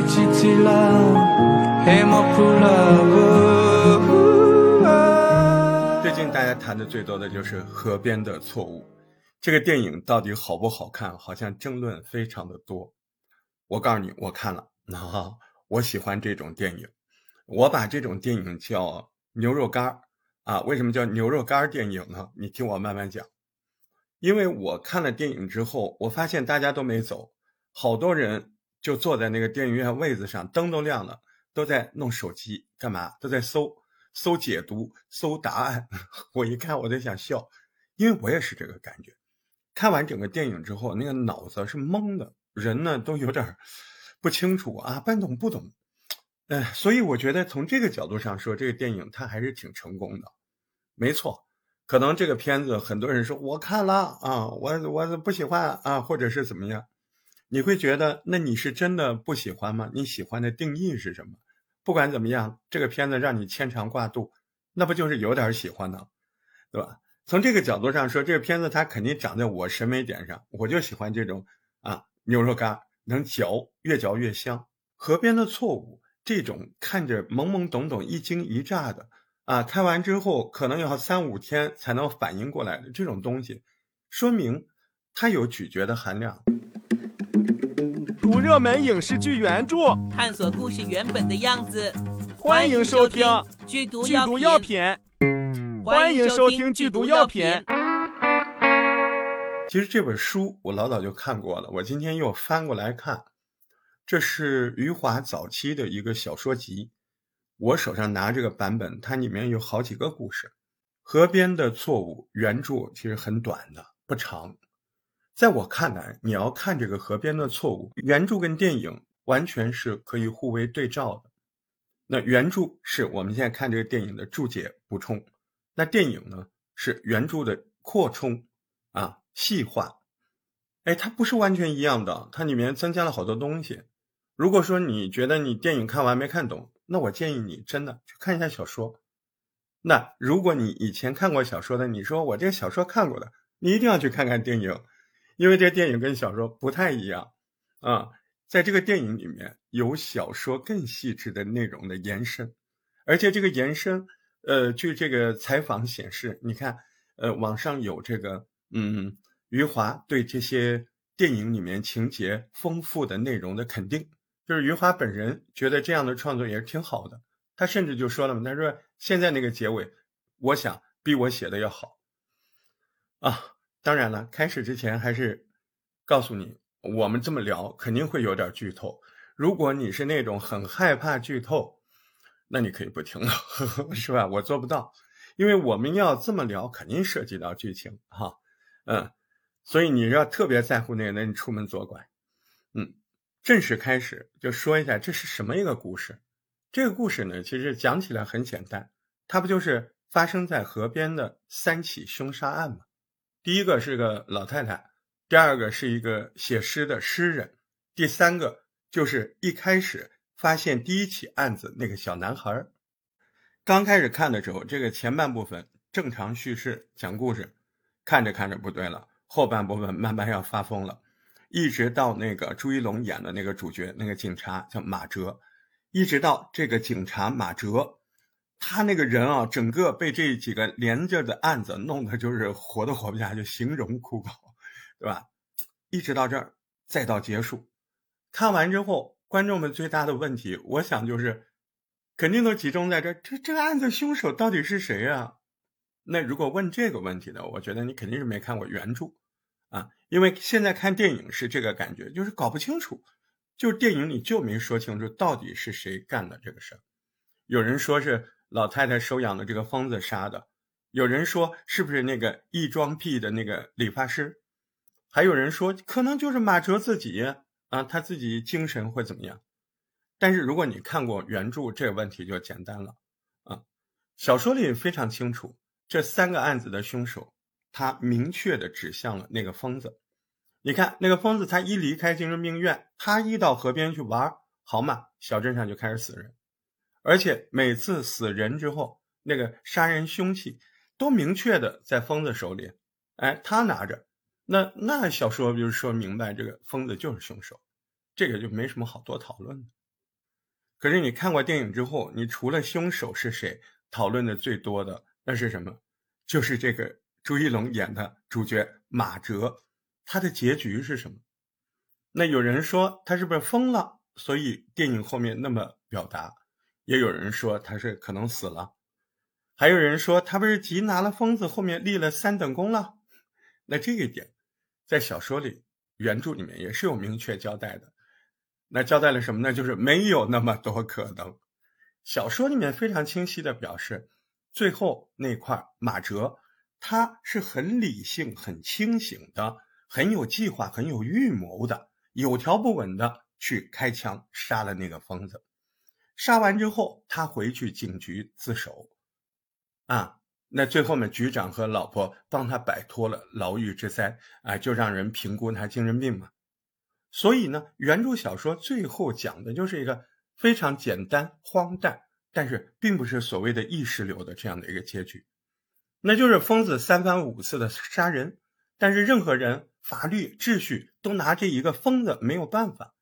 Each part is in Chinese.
最近大家谈的最多的就是《河边的错误》这个电影到底好不好看？好像争论非常的多。我告诉你，我看了，我喜欢这种电影。我把这种电影叫牛肉干啊。为什么叫牛肉干电影呢？你听我慢慢讲。因为我看了电影之后，我发现大家都没走，好多人就坐在那个电影院位子上，灯都亮了，都在弄手机干嘛？都在搜搜解读、搜答案。我一看，我在想笑，因为我也是这个感觉。看完整个电影之后，那个脑子是懵的。人呢都有点不清楚啊，半懂不懂，哎，所以我觉得从这个角度上说，这个电影它还是挺成功的。没错，可能这个片子很多人说我看了啊，我我不喜欢啊，或者是怎么样，你会觉得那你是真的不喜欢吗？你喜欢的定义是什么？不管怎么样，这个片子让你牵肠挂肚，那不就是有点喜欢呢，对吧？从这个角度上说，这个片子它肯定长在我审美点上，我就喜欢这种啊。牛肉干能嚼，越嚼越香。河边的错误，这种看着懵懵懂懂、一惊一乍的啊，看完之后可能要三五天才能反应过来的这种东西，说明它有咀嚼的含量。读热门影视剧原著，探索故事原本的样子。欢迎收听《剧毒药品》。欢迎收听《剧毒药品》。其实这本书我老早就看过了，我今天又翻过来看，这是余华早期的一个小说集。我手上拿这个版本，它里面有好几个故事。河边的错误原著其实很短的，不长。在我看来，你要看这个河边的错误，原著跟电影完全是可以互为对照的。那原著是我们现在看这个电影的注解补充，那电影呢是原著的扩充啊。细化，哎，它不是完全一样的，它里面增加了好多东西。如果说你觉得你电影看完没看懂，那我建议你真的去看一下小说。那如果你以前看过小说的，你说我这个小说看过的，你一定要去看看电影，因为这电影跟小说不太一样啊。在这个电影里面有小说更细致的内容的延伸，而且这个延伸，呃，据这个采访显示，你看，呃，网上有这个，嗯。余华对这些电影里面情节丰富的内容的肯定，就是余华本人觉得这样的创作也是挺好的。他甚至就说了嘛，他说现在那个结尾，我想比我写的要好。啊，当然了，开始之前还是告诉你，我们这么聊肯定会有点剧透。如果你是那种很害怕剧透，那你可以不听了，是吧？我做不到，因为我们要这么聊，肯定涉及到剧情哈，嗯。所以你要特别在乎那个，那你出门左拐。嗯，正式开始就说一下这是什么一个故事。这个故事呢，其实讲起来很简单，它不就是发生在河边的三起凶杀案吗？第一个是个老太太，第二个是一个写诗的诗人，第三个就是一开始发现第一起案子那个小男孩。刚开始看的时候，这个前半部分正常叙事讲故事，看着看着不对了。后半部分慢慢要发疯了，一直到那个朱一龙演的那个主角，那个警察叫马哲，一直到这个警察马哲，他那个人啊，整个被这几个连着的案子弄得就是活都活不下，去形容枯槁，对吧？一直到这儿，再到结束，看完之后，观众们最大的问题，我想就是，肯定都集中在这，这这个案子凶手到底是谁啊？那如果问这个问题呢？我觉得你肯定是没看过原著，啊，因为现在看电影是这个感觉，就是搞不清楚，就电影里就没说清楚到底是谁干的这个事儿。有人说是老太太收养的这个疯子杀的，有人说是不是那个异装癖的那个理发师，还有人说可能就是马哲自己啊，他自己精神会怎么样？但是如果你看过原著，这个问题就简单了啊，小说里非常清楚。这三个案子的凶手，他明确的指向了那个疯子。你看，那个疯子他一离开精神病院，他一到河边去玩，好嘛，小镇上就开始死人，而且每次死人之后，那个杀人凶器都明确的在疯子手里，哎，他拿着，那那小说就是说明白，这个疯子就是凶手，这个就没什么好多讨论的。可是你看过电影之后，你除了凶手是谁，讨论的最多的那是什么？就是这个朱一龙演的主角马哲，他的结局是什么？那有人说他是不是疯了，所以电影后面那么表达；也有人说他是可能死了，还有人说他不是缉拿了疯子后面立了三等功了。那这一点，在小说里、原著里面也是有明确交代的。那交代了什么呢？就是没有那么多可能。小说里面非常清晰的表示，最后那块马哲他是很理性、很清醒的，很有计划、很有预谋的，有条不紊的去开枪杀了那个疯子。杀完之后，他回去警局自首。啊，那最后呢，局长和老婆帮他摆脱了牢狱之灾，啊，就让人评估他精神病嘛。所以呢，原著小说最后讲的就是一个非常简单、荒诞，但是并不是所谓的意识流的这样的一个结局，那就是疯子三番五次的杀人，但是任何人、法律、秩序都拿这一个疯子没有办法。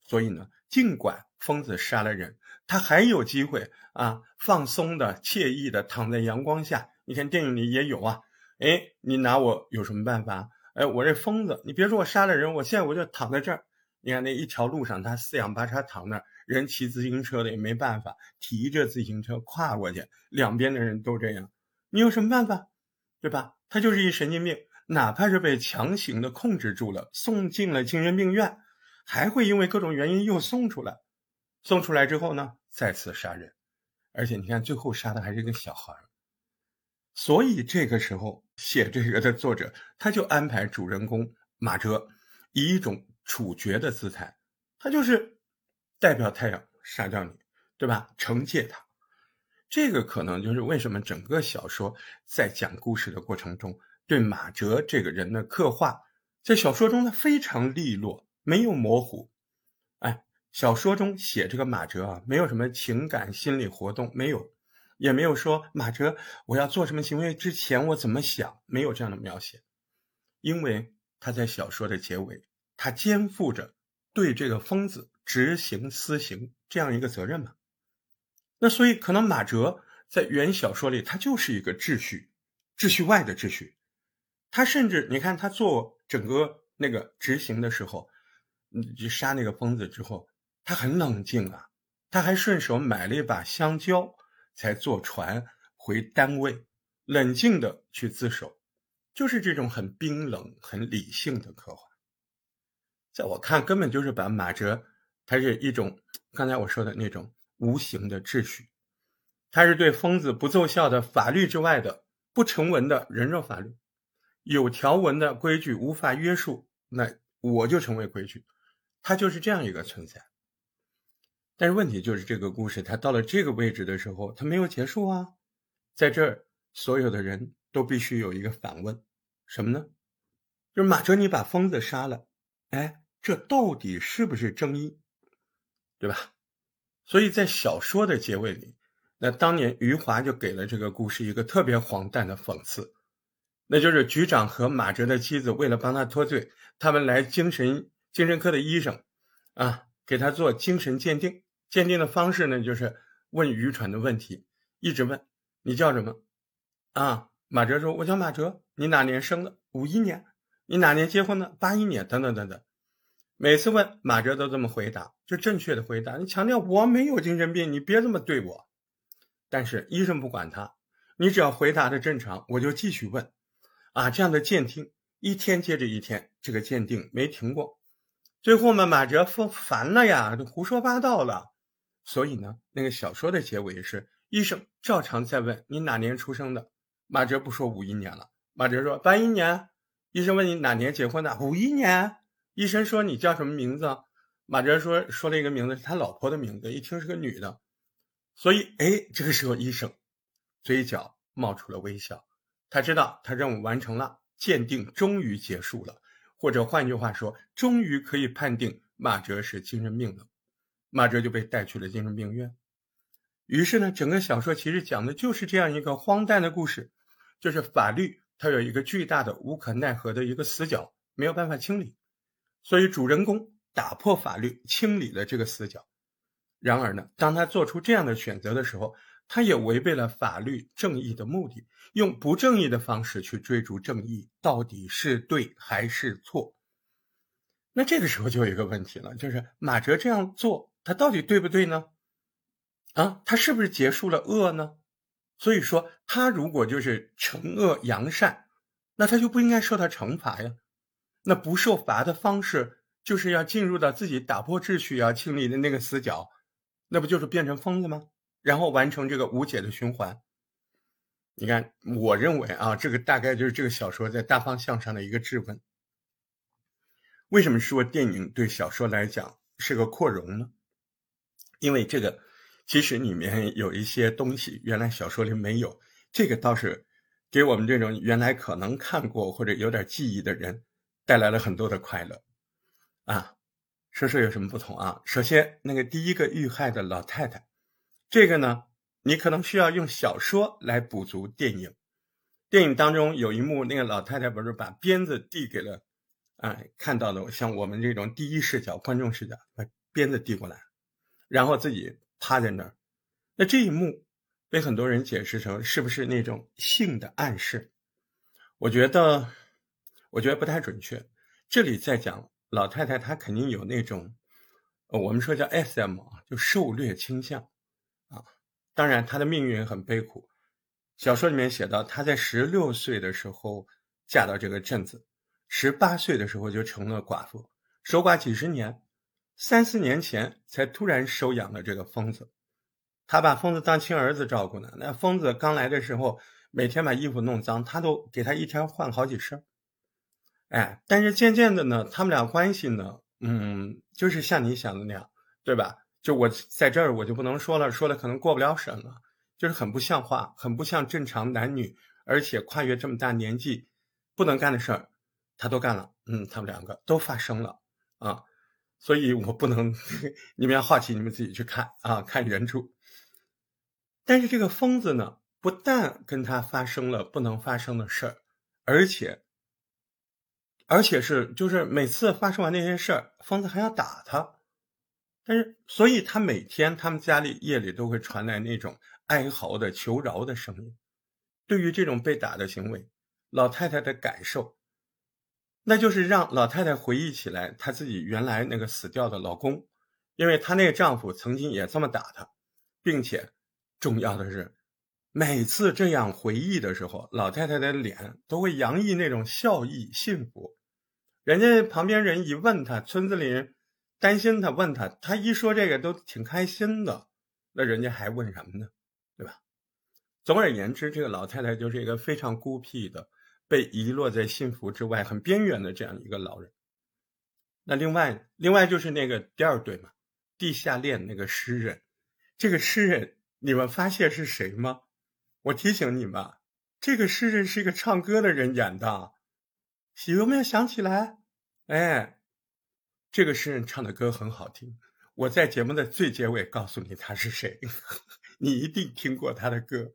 所以呢，尽管疯子杀了人，他还有机会啊，放松的、惬意的躺在阳光下。你看电影里也有啊，哎，你拿我有什么办法？哎，我这疯子，你别说我杀了人，我现在我就躺在这儿。你看那一条路上，他四仰八叉躺那儿，人骑自行车的也没办法，提着自行车跨过去，两边的人都这样，你有什么办法？对吧？他就是一神经病，哪怕是被强行的控制住了，送进了精神病院，还会因为各种原因又送出来。送出来之后呢，再次杀人，而且你看最后杀的还是一个小孩。所以这个时候写这个的作者，他就安排主人公马哲以一种处决的姿态，他就是代表太阳杀掉你，对吧？惩戒他。这个可能就是为什么整个小说在讲故事的过程中，对马哲这个人的刻画，在小说中呢非常利落，没有模糊。哎，小说中写这个马哲啊，没有什么情感心理活动，没有。也没有说马哲我要做什么行为之前我怎么想，没有这样的描写，因为他在小说的结尾，他肩负着对这个疯子执行私刑这样一个责任嘛。那所以可能马哲在原小说里他就是一个秩序，秩序外的秩序。他甚至你看他做整个那个执行的时候，嗯，就杀那个疯子之后，他很冷静啊，他还顺手买了一把香蕉。才坐船回单位，冷静的去自首，就是这种很冰冷、很理性的刻画。在我看，根本就是把马哲，他是一种刚才我说的那种无形的秩序，他是对疯子不奏效的法律之外的不成文的人肉法律，有条文的规矩无法约束，那我就成为规矩，他就是这样一个存在。但是问题就是，这个故事它到了这个位置的时候，它没有结束啊。在这儿，所有的人都必须有一个反问：什么呢？就是马哲，你把疯子杀了，哎，这到底是不是正义？对吧？所以在小说的结尾里，那当年余华就给了这个故事一个特别荒诞的讽刺，那就是局长和马哲的妻子为了帮他脱罪，他们来精神精神科的医生啊，给他做精神鉴定。鉴定的方式呢，就是问愚蠢的问题，一直问你叫什么啊？马哲说：“我叫马哲。”你哪年生的？五一年。你哪年结婚的？八一年。等等等等。每次问马哲都这么回答，就正确的回答。你强调我没有精神病，你别这么对我。但是医生不管他，你只要回答的正常，我就继续问。啊，这样的鉴定一天接着一天，这个鉴定没停过。最后嘛，马哲说烦了呀，都胡说八道了。所以呢，那个小说的结尾是医生照常在问你哪年出生的，马哲不说五一年了，马哲说八一年。医生问你哪年结婚的，五一年。医生说你叫什么名字，马哲说说了一个名字是他老婆的名字，一听是个女的。所以哎，这个时候医生嘴角冒出了微笑，他知道他任务完成了，鉴定终于结束了，或者换句话说，终于可以判定马哲是精神病了。马哲就被带去了精神病院。于是呢，整个小说其实讲的就是这样一个荒诞的故事，就是法律它有一个巨大的无可奈何的一个死角，没有办法清理，所以主人公打破法律，清理了这个死角，然而呢，当他做出这样的选择的时候，他也违背了法律正义的目的，用不正义的方式去追逐正义，到底是对还是错？那这个时候就有一个问题了，就是马哲这样做，他到底对不对呢？啊，他是不是结束了恶呢？所以说，他如果就是惩恶扬善，那他就不应该受到惩罚呀。那不受罚的方式，就是要进入到自己打破秩序要清理的那个死角，那不就是变成疯子吗？然后完成这个无解的循环。你看，我认为啊，这个大概就是这个小说在大方向上的一个质问。为什么说电影对小说来讲是个扩容呢？因为这个其实里面有一些东西原来小说里没有，这个倒是给我们这种原来可能看过或者有点记忆的人带来了很多的快乐啊。说说有什么不同啊？首先，那个第一个遇害的老太太，这个呢，你可能需要用小说来补足电影。电影当中有一幕，那个老太太不是把鞭子递给了。哎，看到的像我们这种第一视角、观众视角，把鞭子递过来，然后自己趴在那儿。那这一幕被很多人解释成是不是那种性的暗示？我觉得，我觉得不太准确。这里在讲老太太，她肯定有那种，我们说叫 S.M. 啊，就受虐倾向啊。当然，她的命运很悲苦。小说里面写到，她在十六岁的时候嫁到这个镇子。十八岁的时候就成了寡妇，守寡几十年，三四年前才突然收养了这个疯子。他把疯子当亲儿子照顾呢。那疯子刚来的时候，每天把衣服弄脏，他都给他一天换好几身。哎，但是渐渐的呢，他们俩关系呢，嗯，就是像你想的那样，对吧？就我在这儿我就不能说了，说了可能过不了审了，就是很不像话，很不像正常男女，而且跨越这么大年纪不能干的事儿。他都干了，嗯，他们两个都发生了啊，所以我不能，你们要好奇，你们自己去看啊，看原著。但是这个疯子呢，不但跟他发生了不能发生的事儿，而且，而且是就是每次发生完那些事儿，疯子还要打他。但是，所以他每天他们家里夜里都会传来那种哀嚎的求饶的声音。对于这种被打的行为，老太太的感受。那就是让老太太回忆起来她自己原来那个死掉的老公，因为她那个丈夫曾经也这么打她，并且重要的是，每次这样回忆的时候，老太太的脸都会洋溢那种笑意、幸福。人家旁边人一问她，村子里人担心她，问她，她一说这个都挺开心的。那人家还问什么呢？对吧？总而言之，这个老太太就是一个非常孤僻的。被遗落在幸福之外、很边缘的这样一个老人。那另外，另外就是那个第二对嘛，地下恋那个诗人。这个诗人，你们发现是谁吗？我提醒你们，这个诗人是一个唱歌的人演的。有没有想起来？哎，这个诗人唱的歌很好听。我在节目的最结尾告诉你他是谁，你一定听过他的歌。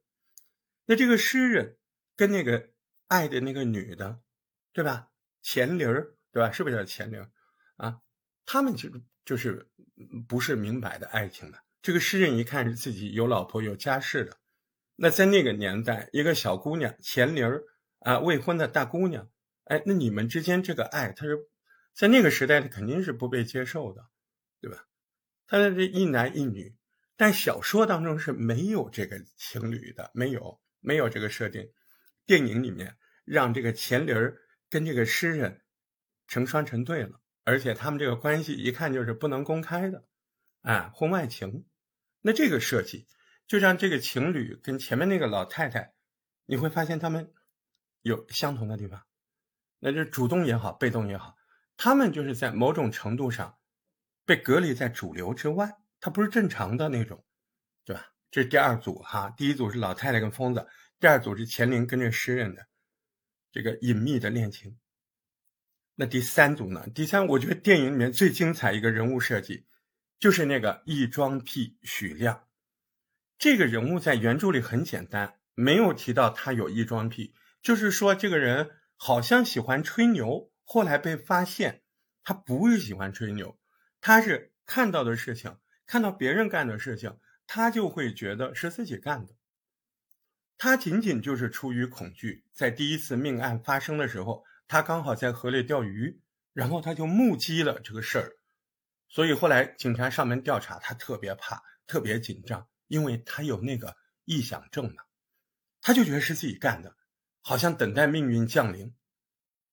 那这个诗人跟那个。爱的那个女的，对吧？钱玲儿，对吧？是不是叫钱玲啊？他们就就是不是明摆的爱情的。这个诗人一看是自己有老婆有家室的，那在那个年代，一个小姑娘钱玲儿啊，未婚的大姑娘，哎，那你们之间这个爱，他是在那个时代，他肯定是不被接受的，对吧？他的这一男一女，但小说当中是没有这个情侣的，没有没有这个设定。电影里面让这个钱玲儿跟这个诗人成双成对了，而且他们这个关系一看就是不能公开的，啊，婚外情。那这个设计就让这个情侣跟前面那个老太太，你会发现他们有相同的地方，那就主动也好，被动也好，他们就是在某种程度上被隔离在主流之外，他不是正常的那种，对吧？这是第二组哈，第一组是老太太跟疯子。第二组是钱玲跟这诗人的这个隐秘的恋情。那第三组呢？第三，我觉得电影里面最精彩一个人物设计，就是那个异装癖许亮。这个人物在原著里很简单，没有提到他有异装癖，就是说这个人好像喜欢吹牛，后来被发现他不是喜欢吹牛，他是看到的事情看到别人干的事情，他就会觉得是自己干的。他仅仅就是出于恐惧，在第一次命案发生的时候，他刚好在河里钓鱼，然后他就目击了这个事儿，所以后来警察上门调查，他特别怕，特别紧张，因为他有那个臆想症嘛，他就觉得是自己干的，好像等待命运降临，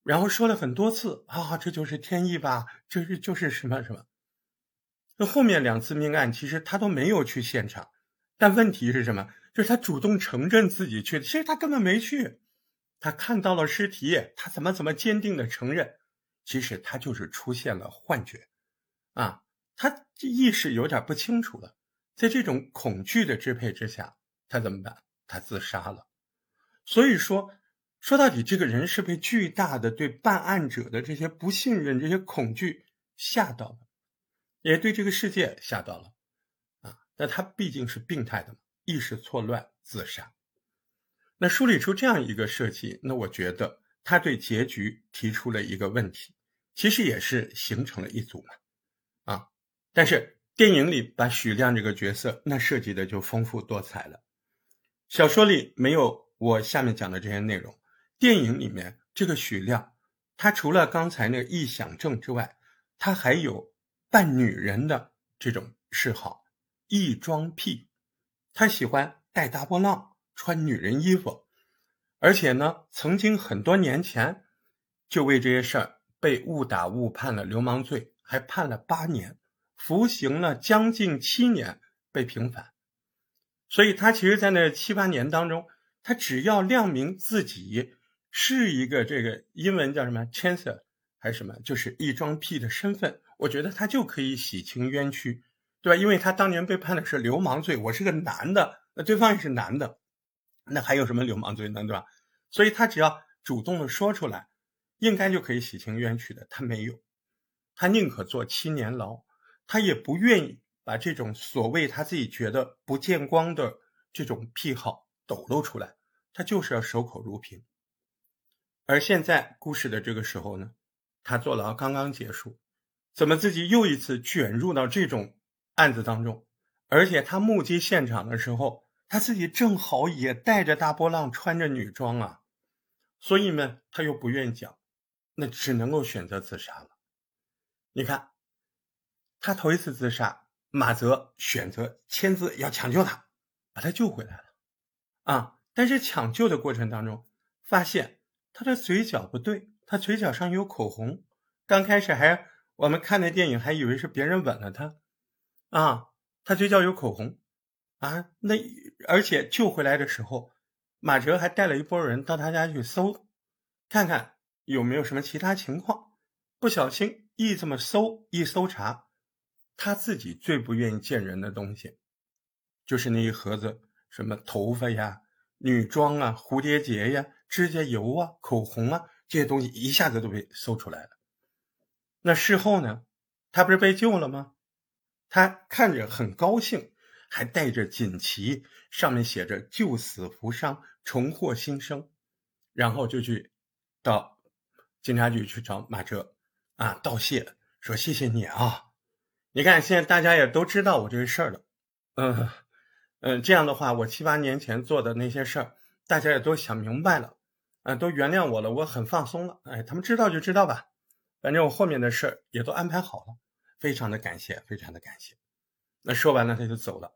然后说了很多次啊，这就是天意吧，这是就是什么什么。那后面两次命案，其实他都没有去现场，但问题是什么？就是他主动承认自己去，其实他根本没去。他看到了尸体，他怎么怎么坚定的承认，其实他就是出现了幻觉，啊，他意识有点不清楚了。在这种恐惧的支配之下，他怎么办？他自杀了。所以说，说到底，这个人是被巨大的对办案者的这些不信任、这些恐惧吓到了，也对这个世界吓到了，啊，那他毕竟是病态的嘛。意识错乱自杀，那梳理出这样一个设计，那我觉得他对结局提出了一个问题，其实也是形成了一组嘛，啊，但是电影里把许亮这个角色那设计的就丰富多彩了，小说里没有我下面讲的这些内容，电影里面这个许亮，他除了刚才那个臆想症之外，他还有扮女人的这种嗜好，异装癖。他喜欢带大波浪，穿女人衣服，而且呢，曾经很多年前就为这些事儿被误打误判了流氓罪，还判了八年，服刑了将近七年，被平反。所以他其实，在那七八年当中，他只要亮明自己是一个这个英文叫什么 chancer 还是什么，就是异装癖的身份，我觉得他就可以洗清冤屈。对吧？因为他当年被判的是流氓罪，我是个男的，那对方也是男的，那还有什么流氓罪呢？对吧？所以他只要主动的说出来，应该就可以洗清冤屈的。他没有，他宁可坐七年牢，他也不愿意把这种所谓他自己觉得不见光的这种癖好抖露出来，他就是要守口如瓶。而现在故事的这个时候呢，他坐牢刚刚结束，怎么自己又一次卷入到这种？案子当中，而且他目击现场的时候，他自己正好也带着大波浪，穿着女装啊，所以呢，他又不愿意讲，那只能够选择自杀了。你看，他头一次自杀，马泽选择签字要抢救他，把他救回来了啊！但是抢救的过程当中，发现他的嘴角不对，他嘴角上有口红，刚开始还我们看那电影还以为是别人吻了他。啊，他嘴角有口红，啊，那而且救回来的时候，马哲还带了一波人到他家去搜，看看有没有什么其他情况。不小心一这么搜一搜查，他自己最不愿意见人的东西，就是那一盒子什么头发呀、女装啊、蝴蝶结呀、指甲油啊、口红啊这些东西，一下子都被搜出来了。那事后呢，他不是被救了吗？他看着很高兴，还带着锦旗，上面写着“救死扶伤，重获新生”，然后就去到警察局去找马哲啊道谢，说谢谢你啊！你看现在大家也都知道我这个事儿了，嗯嗯，这样的话，我七八年前做的那些事儿，大家也都想明白了，啊，都原谅我了，我很放松了。哎，他们知道就知道吧，反正我后面的事儿也都安排好了。非常的感谢，非常的感谢。那说完了，他就走了。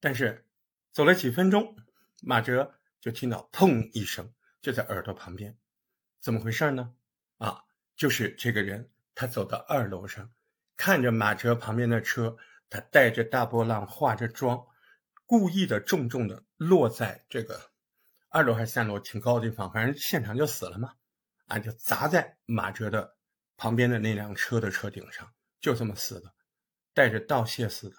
但是走了几分钟，马哲就听到砰一声，就在耳朵旁边。怎么回事呢？啊，就是这个人，他走到二楼上，看着马哲旁边的车，他带着大波浪，化着妆，故意的重重的落在这个二楼还是三楼挺高的地方，反正现场就死了嘛。啊，就砸在马哲的旁边的那辆车的车顶上。就这么死的，带着道谢似的，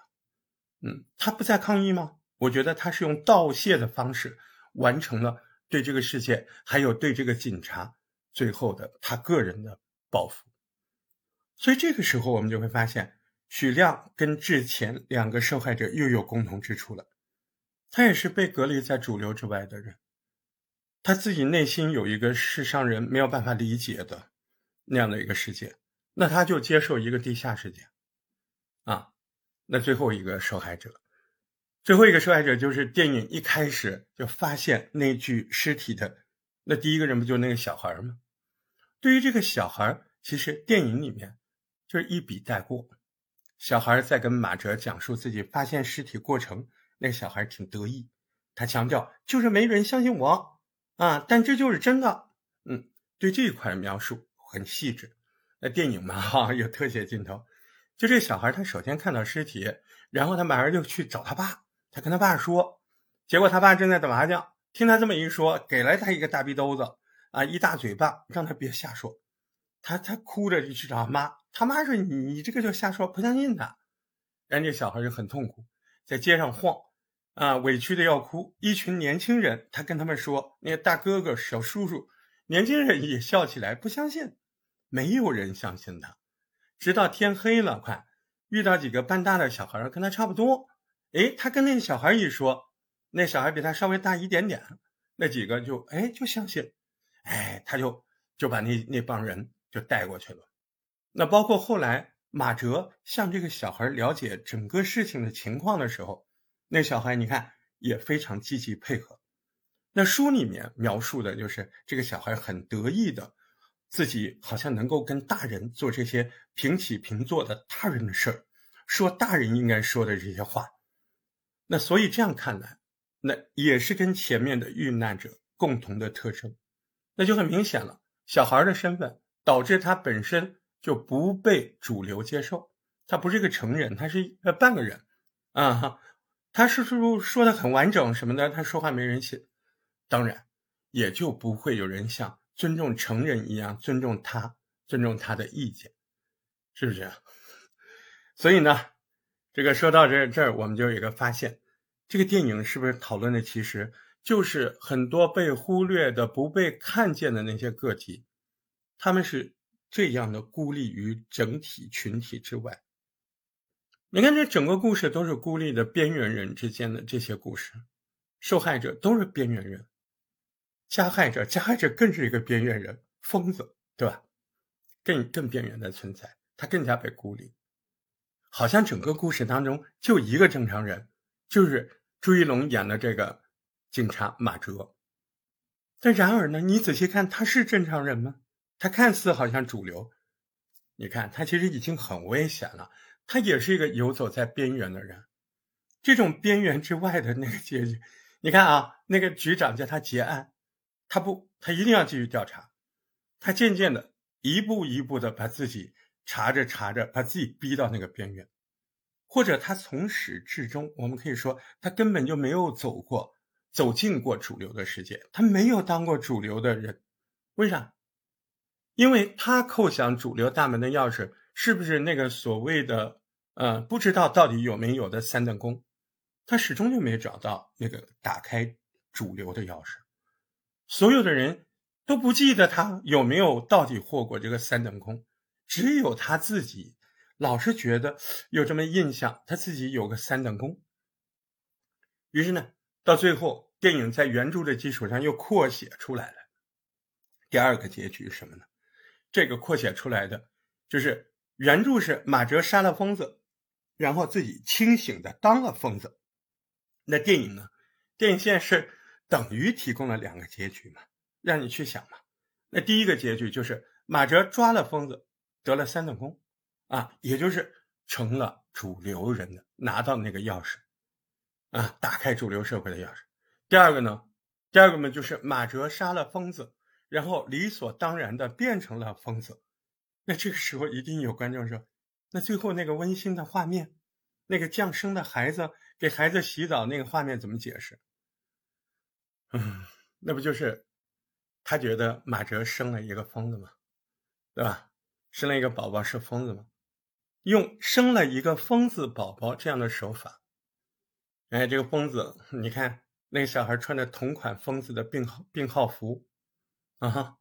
嗯，他不再抗议吗？我觉得他是用道谢的方式完成了对这个世界还有对这个警察最后的他个人的报复。所以这个时候我们就会发现，许亮跟之前两个受害者又有共同之处了，他也是被隔离在主流之外的人，他自己内心有一个世上人没有办法理解的那样的一个世界。那他就接受一个地下世界，啊，那最后一个受害者，最后一个受害者就是电影一开始就发现那具尸体的那第一个人不就那个小孩吗？对于这个小孩，其实电影里面就是一笔带过。小孩在跟马哲讲述自己发现尸体过程，那个小孩挺得意，他强调就是没人相信我啊，但这就是真的。嗯，对这一块描述很细致。电影嘛，哈，有特写镜头。就这小孩，他首先看到尸体，然后他马上就去找他爸，他跟他爸说，结果他爸正在打麻将，听他这么一说，给了他一个大逼兜子啊，一大嘴巴，让他别瞎说。他他哭着就去找他妈，他妈说：“你你这个就瞎说，不相信他。”然后这小孩就很痛苦，在街上晃，啊，委屈的要哭。一群年轻人，他跟他们说：“那个大哥哥、小叔叔，年轻人也笑起来，不相信，没有人相信他。”直到天黑了，快遇到几个半大的小孩，跟他差不多。哎，他跟那个小孩一说，那小孩比他稍微大一点点，那几个就哎就相信，哎，他就就把那那帮人就带过去了。那包括后来马哲向这个小孩了解整个事情的情况的时候，那小孩你看也非常积极配合。那书里面描述的就是这个小孩很得意的。自己好像能够跟大人做这些平起平坐的大人的事儿，说大人应该说的这些话。那所以这样看来，那也是跟前面的遇难者共同的特征。那就很明显了，小孩的身份导致他本身就不被主流接受，他不是一个成人，他是呃半个人啊哈。他是说说的很完整什么的，他说话没人信，当然也就不会有人像。尊重成人一样尊重他，尊重他的意见，是不是？所以呢，这个说到这这儿，我们就有一个发现：这个电影是不是讨论的其实就是很多被忽略的、不被看见的那些个体？他们是这样的孤立于整体群体之外。你看，这整个故事都是孤立的边缘人之间的这些故事，受害者都是边缘人。加害者，加害者更是一个边缘人，疯子，对吧？更更边缘的存在，他更加被孤立。好像整个故事当中就一个正常人，就是朱一龙演的这个警察马哲。但然而呢，你仔细看，他是正常人吗？他看似好像主流，你看他其实已经很危险了。他也是一个游走在边缘的人。这种边缘之外的那个结局，你看啊，那个局长叫他结案。他不，他一定要继续调查。他渐渐的，一步一步的把自己查着查着，把自己逼到那个边缘，或者他从始至终，我们可以说，他根本就没有走过、走进过主流的世界，他没有当过主流的人。为啥？因为他叩响主流大门的钥匙，是不是那个所谓的呃，不知道到底有没有的三等功？他始终就没找到那个打开主流的钥匙。所有的人都不记得他有没有到底获过这个三等功，只有他自己老是觉得有这么印象，他自己有个三等功。于是呢，到最后电影在原著的基础上又扩写出来了。第二个结局是什么呢？这个扩写出来的就是原著是马哲杀了疯子，然后自己清醒的当了疯子。那电影呢？电影现在是。等于提供了两个结局嘛，让你去想嘛。那第一个结局就是马哲抓了疯子，得了三等功，啊，也就是成了主流人的，拿到那个钥匙，啊，打开主流社会的钥匙。第二个呢，第二个嘛就是马哲杀了疯子，然后理所当然的变成了疯子。那这个时候一定有观众说，那最后那个温馨的画面，那个降生的孩子给孩子洗澡那个画面怎么解释？嗯，那不就是他觉得马哲生了一个疯子吗？对吧？生了一个宝宝是疯子吗？用生了一个疯子宝宝这样的手法，哎，这个疯子，你看那个小孩穿着同款疯子的病号病号服，啊哈，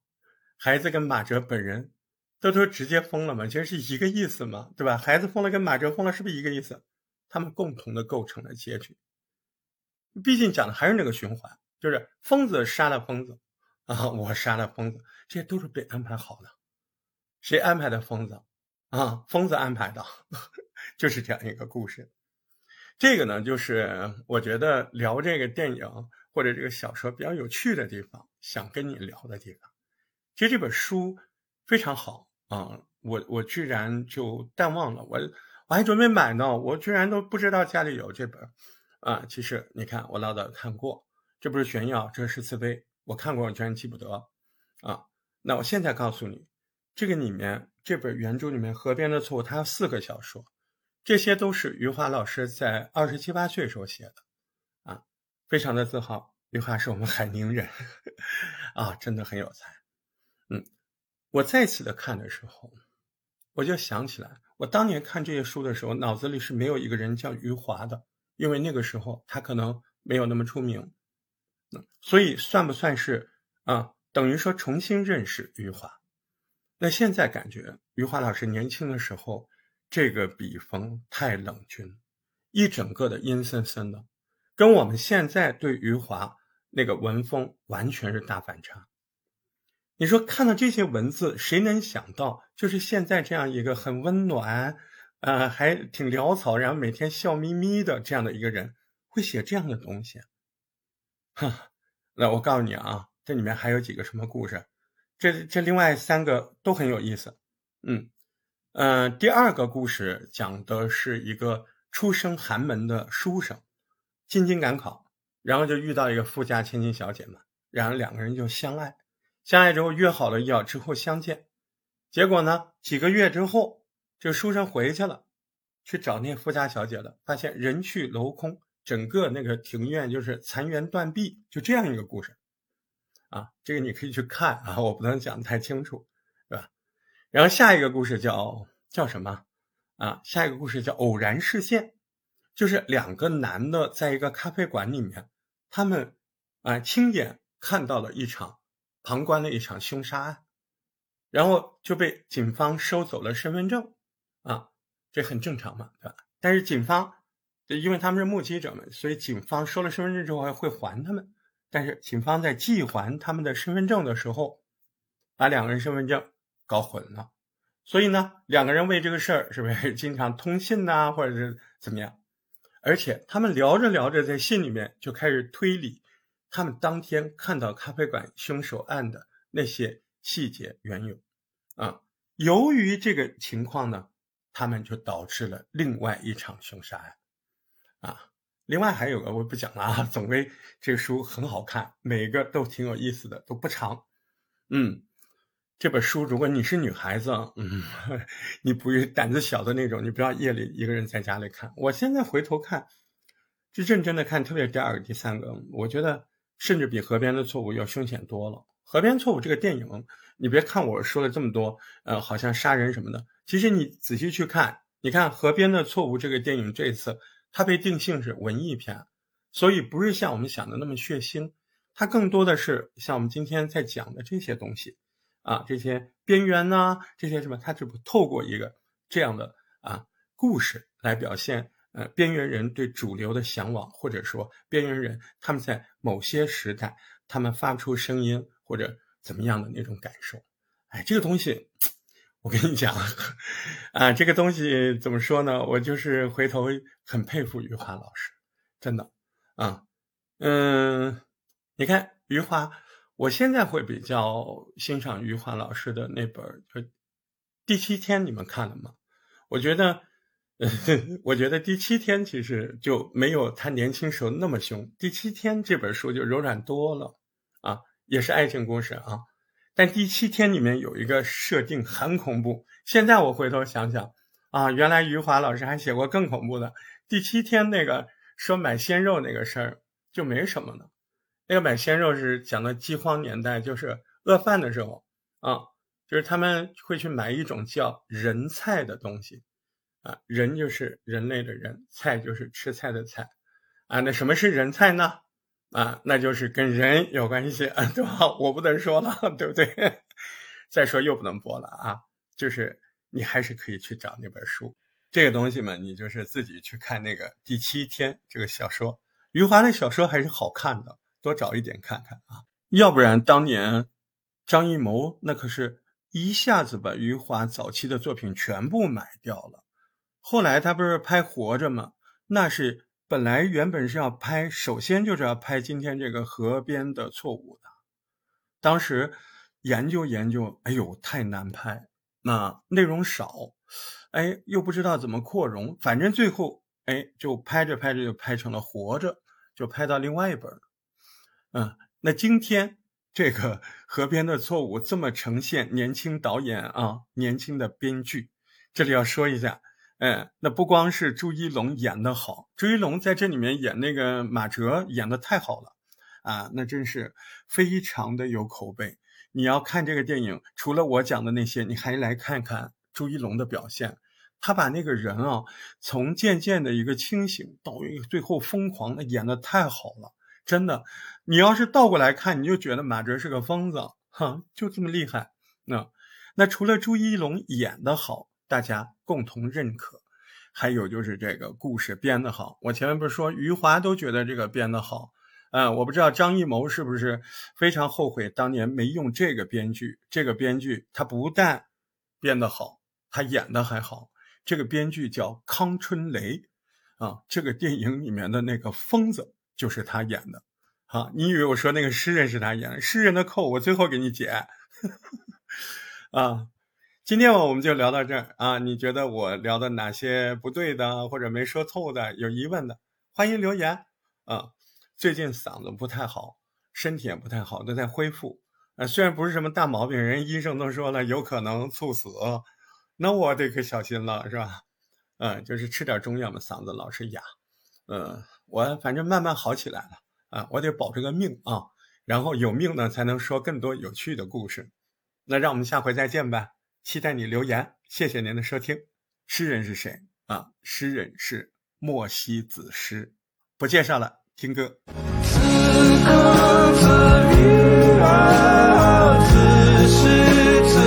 孩子跟马哲本人都都直接疯了嘛，其实是一个意思嘛，对吧？孩子疯了跟马哲疯了是不是一个意思？他们共同的构成了结局。毕竟讲的还是那个循环。就是疯子杀了疯子，啊，我杀了疯子，这些都是被安排好的。谁安排的疯子？啊，疯子安排的，就是这样一个故事。这个呢，就是我觉得聊这个电影或者这个小说比较有趣的地方，想跟你聊的地方。其实这本书非常好啊，我我居然就淡忘了，我我还准备买呢，我居然都不知道家里有这本啊。其实你看，我老早看过，这不是炫耀，这是慈悲。我看过，我居然记不得啊。那我现在告诉你，这个里面这本原著里面《河边的错误》，它有四个小说。这些都是余华老师在二十七八岁时候写的，啊，非常的自豪。余华是我们海宁人，啊，真的很有才。嗯，我再次的看的时候，我就想起来，我当年看这些书的时候，脑子里是没有一个人叫余华的，因为那个时候他可能没有那么出名。所以算不算是啊？等于说重新认识余华。那现在感觉余华老师年轻的时候。这个笔锋太冷峻，一整个的阴森森的，跟我们现在对余华那个文风完全是大反差。你说看到这些文字，谁能想到就是现在这样一个很温暖，呃，还挺潦草，然后每天笑眯眯的这样的一个人，会写这样的东西？哈，那我告诉你啊，这里面还有几个什么故事？这这另外三个都很有意思，嗯。嗯，第二个故事讲的是一个出身寒门的书生，进京赶考，然后就遇到一个富家千金小姐嘛，然后两个人就相爱，相爱之后约好了要之后相见，结果呢，几个月之后，这书生回去了，去找那富家小姐了，发现人去楼空，整个那个庭院就是残垣断壁，就这样一个故事，啊，这个你可以去看啊，我不能讲的太清楚。对吧然后下一个故事叫叫什么啊？下一个故事叫偶然视线，就是两个男的在一个咖啡馆里面，他们啊亲眼看到了一场旁观了一场凶杀案，然后就被警方收走了身份证啊，这很正常嘛，对吧？但是警方因为他们是目击者们，所以警方收了身份证之后还会还他们，但是警方在寄还他们的身份证的时候，把两个人身份证。搞混了，所以呢，两个人为这个事儿是不是经常通信呐，或者是怎么样？而且他们聊着聊着，在信里面就开始推理他们当天看到咖啡馆凶手案的那些细节缘由啊。由于这个情况呢，他们就导致了另外一场凶杀案啊。另外还有个我不讲了啊，总归这个书很好看，每个都挺有意思的，都不长，嗯。这本书，如果你是女孩子，嗯，你不是胆子小的那种，你不要夜里一个人在家里看。我现在回头看，就认真的看，特别第二个、第三个，我觉得甚至比《河边的错误》要凶险多了。《河边错误》这个电影，你别看我说了这么多，呃，好像杀人什么的，其实你仔细去看，你看《河边的错误》这个电影，这次它被定性是文艺片，所以不是像我们想的那么血腥，它更多的是像我们今天在讲的这些东西。啊，这些边缘呐，这些什么，它只不透过一个这样的啊故事来表现，呃，边缘人对主流的向往，或者说边缘人他们在某些时代他们发出声音或者怎么样的那种感受。哎，这个东西，我跟你讲，啊，这个东西怎么说呢？我就是回头很佩服余华老师，真的，啊，嗯，你看余华。我现在会比较欣赏余华老师的那本就《第七天》，你们看了吗？我觉得，我觉得《第七天》其实就没有他年轻时候那么凶，《第七天》这本书就柔软多了啊，也是爱情故事啊。但《第七天》里面有一个设定很恐怖，现在我回头想想啊，原来余华老师还写过更恐怖的，《第七天》那个说买鲜肉那个事儿就没什么了。那个买鲜肉是讲的饥荒年代，就是饿饭的时候啊，就是他们会去买一种叫人菜的东西，啊，人就是人类的人，菜就是吃菜的菜，啊，那什么是人菜呢？啊，那就是跟人有关系啊，对吧？我不能说了，对不对？再说又不能播了啊，就是你还是可以去找那本书，这个东西嘛，你就是自己去看那个第七天这个小说，余华的小说还是好看的。多找一点看看啊，要不然当年张艺谋那可是一下子把余华早期的作品全部买掉了。后来他不是拍《活着》吗？那是本来原本是要拍，首先就是要拍今天这个河边的错误的。当时研究研究，哎呦，太难拍，那内容少，哎，又不知道怎么扩容，反正最后哎，就拍着拍着就拍成了《活着》，就拍到另外一本。嗯，那今天这个 河边的错误这么呈现，年轻导演啊，年轻的编剧，这里要说一下。哎，那不光是朱一龙演的好，朱一龙在这里面演那个马哲演的太好了，啊，那真是非常的有口碑。你要看这个电影，除了我讲的那些，你还来看看朱一龙的表现。他把那个人啊，从渐渐的一个清醒到最后疯狂的演的太好了，真的。你要是倒过来看，你就觉得马哲是个疯子，哈，就这么厉害。那那除了朱一龙演的好。大家共同认可，还有就是这个故事编得好。我前面不是说余华都觉得这个编得好，嗯，我不知道张艺谋是不是非常后悔当年没用这个编剧。这个编剧他不但编得好，他演的还好。这个编剧叫康春雷，啊，这个电影里面的那个疯子就是他演的。啊，你以为我说那个诗人是他演的？诗人的扣我最后给你解，啊。今天我们就聊到这儿啊！你觉得我聊的哪些不对的，或者没说透的，有疑问的，欢迎留言啊！最近嗓子不太好，身体也不太好，都在恢复。啊，虽然不是什么大毛病，人医生都说了有可能猝死，那我得可小心了，是吧？嗯，就是吃点中药嘛，嗓子老是哑。嗯，我反正慢慢好起来了啊，我得保这个命啊，然后有命呢才能说更多有趣的故事。那让我们下回再见吧。期待你留言，谢谢您的收听。诗人是谁啊？诗人是莫西子诗，不介绍了，听歌。谢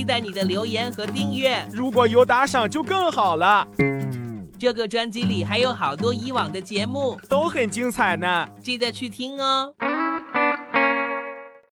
期待你的留言和订阅。如果有打赏就更好了。这个专辑里还有好多以往的节目，都很精彩呢，记得去听哦。